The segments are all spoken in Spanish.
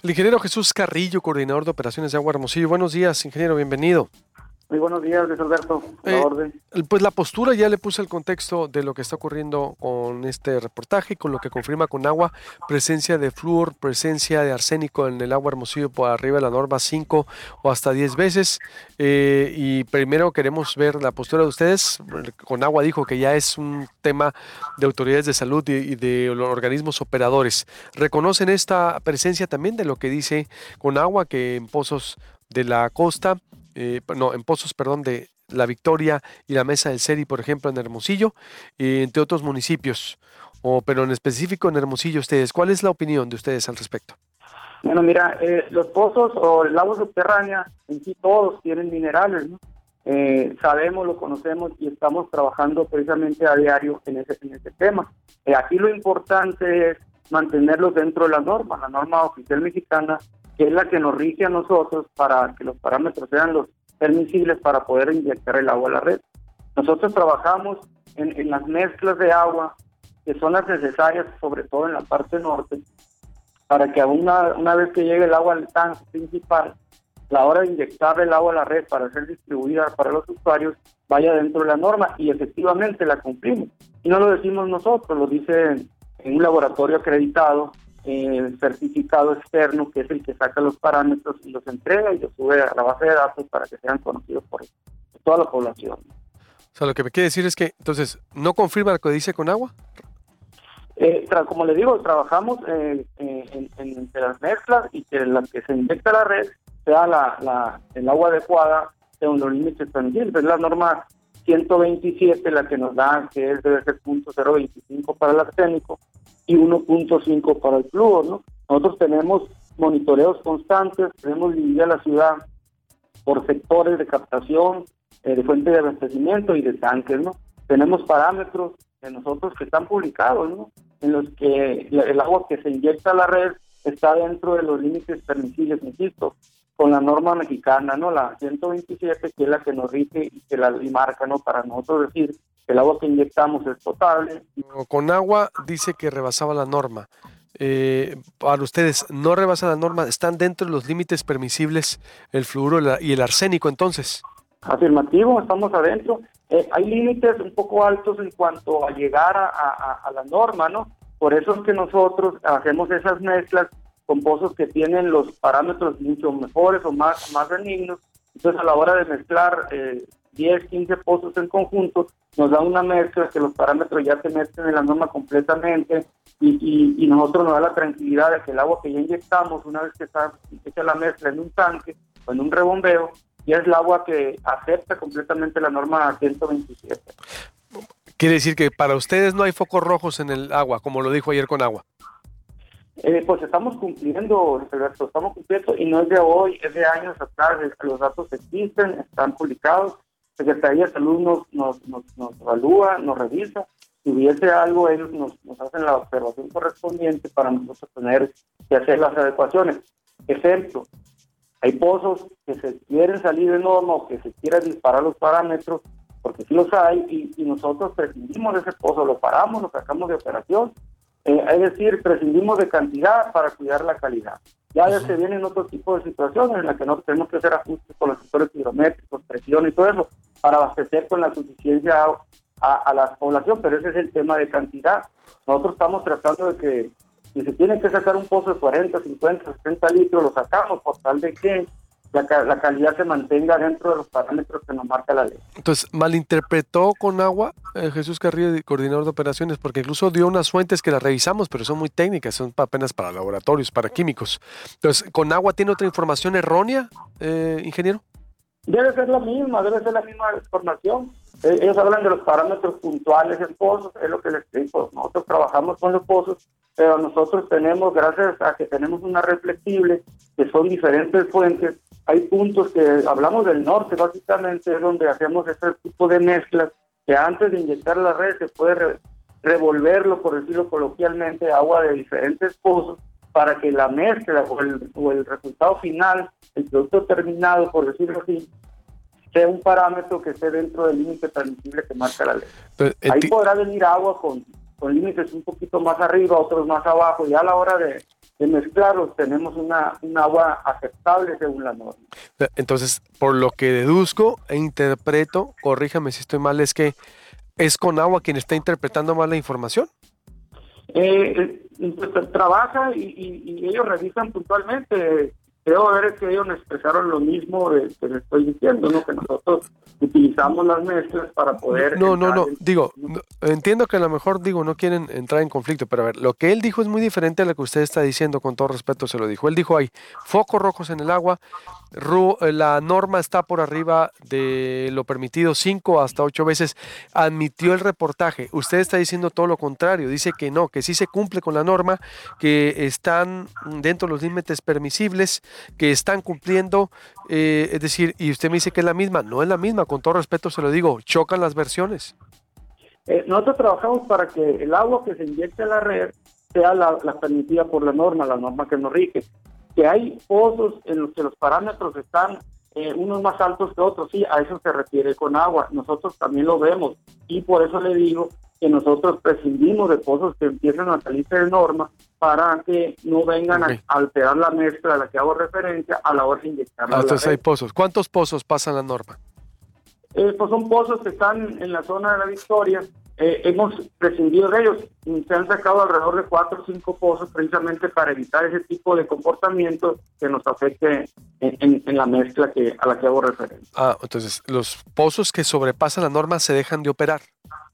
El ingeniero Jesús Carrillo, coordinador de operaciones de Agua Hermosillo. Buenos días, ingeniero, bienvenido. Muy buenos días, Luis Alberto. Eh, pues la postura ya le puse el contexto de lo que está ocurriendo con este reportaje, con lo que confirma con agua, presencia de flúor, presencia de arsénico en el agua hermosillo por arriba de la norma 5 o hasta 10 veces. Eh, y primero queremos ver la postura de ustedes. Con agua dijo que ya es un tema de autoridades de salud y, de los organismos operadores. ¿Reconocen esta presencia también de lo que dice con agua que en pozos de la costa eh, no, en pozos, perdón, de La Victoria y la Mesa del Seri, por ejemplo, en Hermosillo, y entre otros municipios, o, pero en específico en Hermosillo ustedes. ¿Cuál es la opinión de ustedes al respecto? Bueno, mira, eh, los pozos o el agua subterránea, en sí todos tienen minerales, ¿no? Eh, sabemos, lo conocemos y estamos trabajando precisamente a diario en ese, en ese tema. aquí lo importante es mantenerlos dentro de la norma, la norma oficial mexicana que es la que nos rige a nosotros para que los parámetros sean los permisibles para poder inyectar el agua a la red. Nosotros trabajamos en, las mezclas de agua que son las necesarias, sobre todo en la parte norte, para que una, una vez que llegue el agua al tanque principal, la hora de inyectar el agua a la red para ser distribuida para los usuarios vaya dentro de la norma y efectivamente la cumplimos. Y no lo decimos nosotros, lo dice en un laboratorio acreditado eh, certificado externo, que es el que saca los parámetros y los entrega y los sube a la base de datos para que sean conocidos por toda la población. O sea, lo que me quiere decir es que, entonces, ¿no confirma lo que dice con agua? Eh, como le digo, trabajamos eh, en, entre las mezclas y que la que se inyecta a la red sea la, la, el agua adecuada según los límites permitidos. Es la norma 127 la que nos da que es debe ser punto .025 para el arsénico y 1.5 para el flúor, ¿no? Nosotros tenemos monitoreos constantes, tenemos dividida la ciudad por sectores de captación, eh, de fuente de abastecimiento y de tanques, ¿no? Tenemos parámetros de nosotros que están publicados, ¿no? En los que el agua que se inyecta a la red está dentro de los límites permisibles, insisto, con la norma mexicana, ¿no? La 127, que es la que nos rige y que la marca, ¿no? Para nosotros decir el agua que inyectamos es potable. Con agua dice que rebasaba la norma. Eh, para ustedes, ¿no rebasa la norma? ¿Están dentro de los límites permisibles el fluoro y el arsénico entonces? Afirmativo, estamos adentro. Eh, hay límites un poco altos en cuanto a llegar a, la norma, ¿no? Por eso es que nosotros hacemos esas mezclas con pozos que tienen los parámetros mucho mejores o más, más benignos. Entonces, a la hora de mezclar eh, 10, 15 pozos en conjunto, nos da una mezcla que los parámetros ya se mezclan en la norma completamente y, y, nosotros nos da la tranquilidad de que el agua que ya inyectamos, una vez que está hecha la mezcla en un tanque o en un rebombeo, ya es el agua que acepta completamente la norma 127. Quiere decir que para ustedes no hay focos rojos en el agua, como lo dijo ayer con agua. Eh, pues estamos cumpliendo, estamos cumpliendo y no es de hoy, es de años atrás, los datos existen, están publicados Secretaría de Salud nos, nos, nos, nos evalúa, nos revisa. Si hubiese algo, ellos nos, nos hacen la observación correspondiente para nosotros tener que hacer las adecuaciones. Ejemplo, hay pozos que se quieren salir de norma o que se quieran disparar los parámetros, porque sí los hay, y, nosotros prescindimos de ese pozo, lo paramos, lo sacamos de operación. Eh, es decir, prescindimos de cantidad para cuidar la calidad. Ya se vienen otro tipo de situaciones en las que no tenemos que hacer ajustes con los sectores hidrométricos, presión y todo eso para abastecer con la suficiencia a, la población, pero ese es el tema de cantidad. Nosotros estamos tratando de que si se tiene que sacar un pozo de 40, 50, 60 litros, lo sacamos por tal de que la, la, calidad se mantenga dentro de los parámetros que nos marca la ley. Entonces, malinterpretó con agua eh, Jesús Carrillo, coordinador de operaciones, porque incluso dio unas fuentes que las revisamos, pero son muy técnicas, son apenas para laboratorios, para químicos. Entonces, ¿con agua tiene otra información errónea, eh, ingeniero? Debe ser la misma, debe ser la misma información. Eh, ellos hablan de los parámetros puntuales en pozos, es lo que les explico. Nosotros trabajamos con los pozos, pero nosotros tenemos, gracias a que tenemos una red flexible, que son diferentes fuentes, hay puntos que hablamos del norte, básicamente es donde hacemos este tipo de mezclas, que antes de inyectar la red se puede revolverlo, por decirlo coloquialmente, agua de diferentes pozos para que la mezcla o el, o el resultado final, el producto terminado, por decirlo así, sea un parámetro que esté dentro del límite permisible que marca la ley. Eh, Ahí podrá venir agua con, con límites un poquito más arriba, otros más abajo, y a la hora de, de mezclarlos, tenemos una, un agua aceptable según la norma. Entonces, por lo que deduzco e interpreto, corríjame si estoy mal, es que es con agua quien está interpretando mal la información. Eh, pues, trabaja y, y, ellos revisan puntualmente creo ver que ellos expresaron lo mismo de, que les estoy diciendo, ¿no? Que nosotros utilizamos las mezclas para poder... No, no, no, digo, entiendo que a lo mejor, digo, no quieren entrar en conflicto, pero a ver, lo que él dijo es muy diferente a lo que usted está diciendo, con todo respeto se lo dijo. Él dijo, hay focos rojos en el agua, eh, la norma está por arriba de lo permitido cinco hasta ocho veces, admitió el reportaje. Usted está diciendo todo lo contrario, dice que no, que sí se cumple con la norma, que están dentro de los límites permisibles, que están cumpliendo, eh, es decir, y usted me dice que es la misma, no es la misma, con todo respeto se lo digo, chocan las versiones. Eh, nosotros trabajamos para que el agua que se inyecte a la red sea la, la permitida por la norma, la norma que nos rige que hay pozos en los que los parámetros están eh, unos más altos que otros, sí, a eso se refiere con agua. Nosotros también lo vemos y por eso le digo que nosotros prescindimos de pozos que empiezan a salirse de norma para que no vengan a alterar la mezcla a la que hago referencia a la hora de inyectar. Ah, entonces hay pozos. ¿Cuántos pozos pasan la norma? Eh, pues son pozos que están en la zona de la Victoria, eh, hemos prescindido de ellos. Se han sacado alrededor de cuatro o cinco pozos precisamente para evitar ese tipo de comportamiento que nos afecte en, la mezcla que a la que hago referencia. Ah, entonces los pozos que sobrepasan la norma se dejan de operar.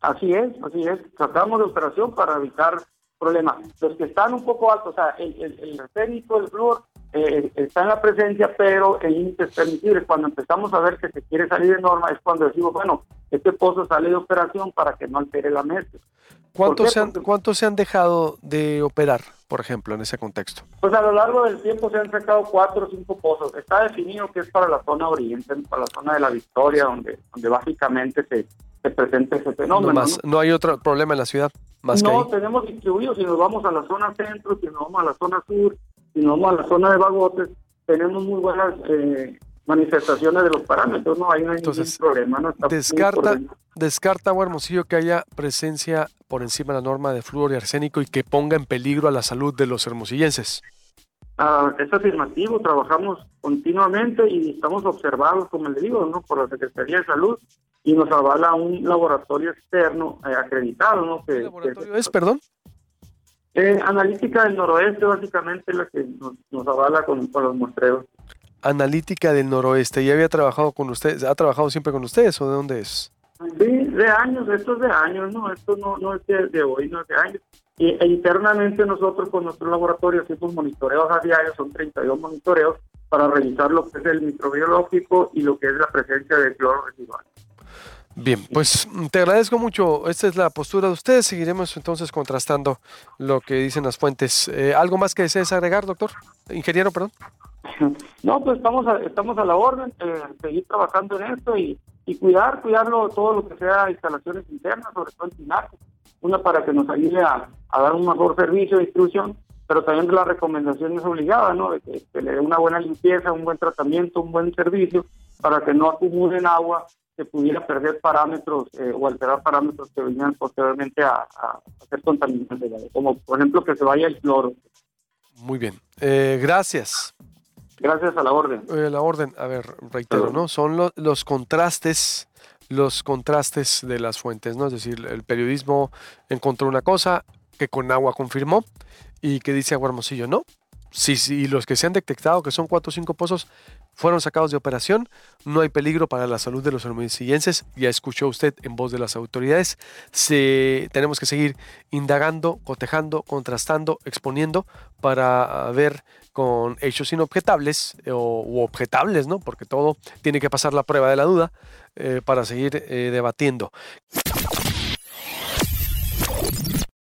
Así es, así es. Tratamos de operación para evitar problemas. Los que están un poco altos, o sea, el, el, el el flúor, eh, está en la presencia, pero el límites permitibles. Cuando empezamos a ver que se quiere salir de norma es cuando decimos, bueno, este pozo sale de operación para que no altere la mezcla. ¿Cuántos se, han, ¿Cuántos se han dejado de operar, por ejemplo, en ese contexto? Pues a lo largo del tiempo se han sacado cuatro o cinco pozos. Está definido que es para la zona oriente, para la zona de la Victoria, donde, donde básicamente se, se presenta ese fenómeno. No, hay otro problema en la ciudad. Más no, tenemos distribuidos. Si nos vamos a la zona centro, si nos vamos a la zona sur, si nos vamos a la zona de Bagotes, tenemos muy buenas eh, manifestaciones de los parámetros, no hay, ningún problema. No descarta, descarta hermosillo que haya presencia por encima de la norma de flúor y arsénico y que ponga en peligro a la salud de los hermosillenses. Ah, es afirmativo, trabajamos continuamente y estamos observados, como le digo, ¿no? por la Secretaría de Salud y nos avala un laboratorio externo eh, acreditado. ¿no? ¿Qué laboratorio es, perdón? Eh, analítica del noroeste, básicamente, la que nos, avala con, los muestreos. Analítica del noroeste, ¿ya había trabajado con ustedes? ¿Ha trabajado siempre con ustedes o de dónde es? Sí, de años, esto es de años, ¿no? Esto no, no es de, hoy, no es de años. Y, e internamente nosotros con nuestro laboratorio hacemos monitoreos a diario, son 32 monitoreos, para revisar lo que es el microbiológico y lo que es la presencia de cloro residual. Bien, pues te agradezco mucho. Esta es la postura de ustedes. Seguiremos entonces contrastando lo que dicen las fuentes. Eh, ¿Algo más que desees agregar, doctor? Ingeniero, perdón. No, pues estamos a, estamos a la orden, eh, seguir trabajando en esto y, y cuidar, cuidarlo todo lo que sea instalaciones internas, sobre todo en SINARCO. Una para que nos ayude a, dar un mejor servicio de instrucción, pero también la recomendación es obligada, ¿no? De que, que le dé una buena limpieza, un buen tratamiento, un buen servicio, para que no acumulen agua se pudiera perder parámetros eh, o alterar parámetros que venían posteriormente a, a, ser contaminantes, como por ejemplo que se vaya el cloro. Muy bien, eh, gracias. Gracias a la orden. Eh, la orden, a ver, reitero, ¿no? Son los contrastes, los contrastes de las fuentes, ¿no? Es decir, el periodismo encontró una cosa que con agua confirmó y que dice Agua Hermosillo, no. Sí, sí, los que se han detectado, que son cuatro o cinco pozos, fueron sacados de operación. No hay peligro para la salud de los hermosillenses. Ya escuchó usted en voz de las autoridades. Se, tenemos que seguir indagando, cotejando, contrastando, exponiendo para ver con hechos inobjetables eh, o objetables, ¿no? Porque todo tiene que pasar la prueba de la duda eh, para seguir eh, debatiendo.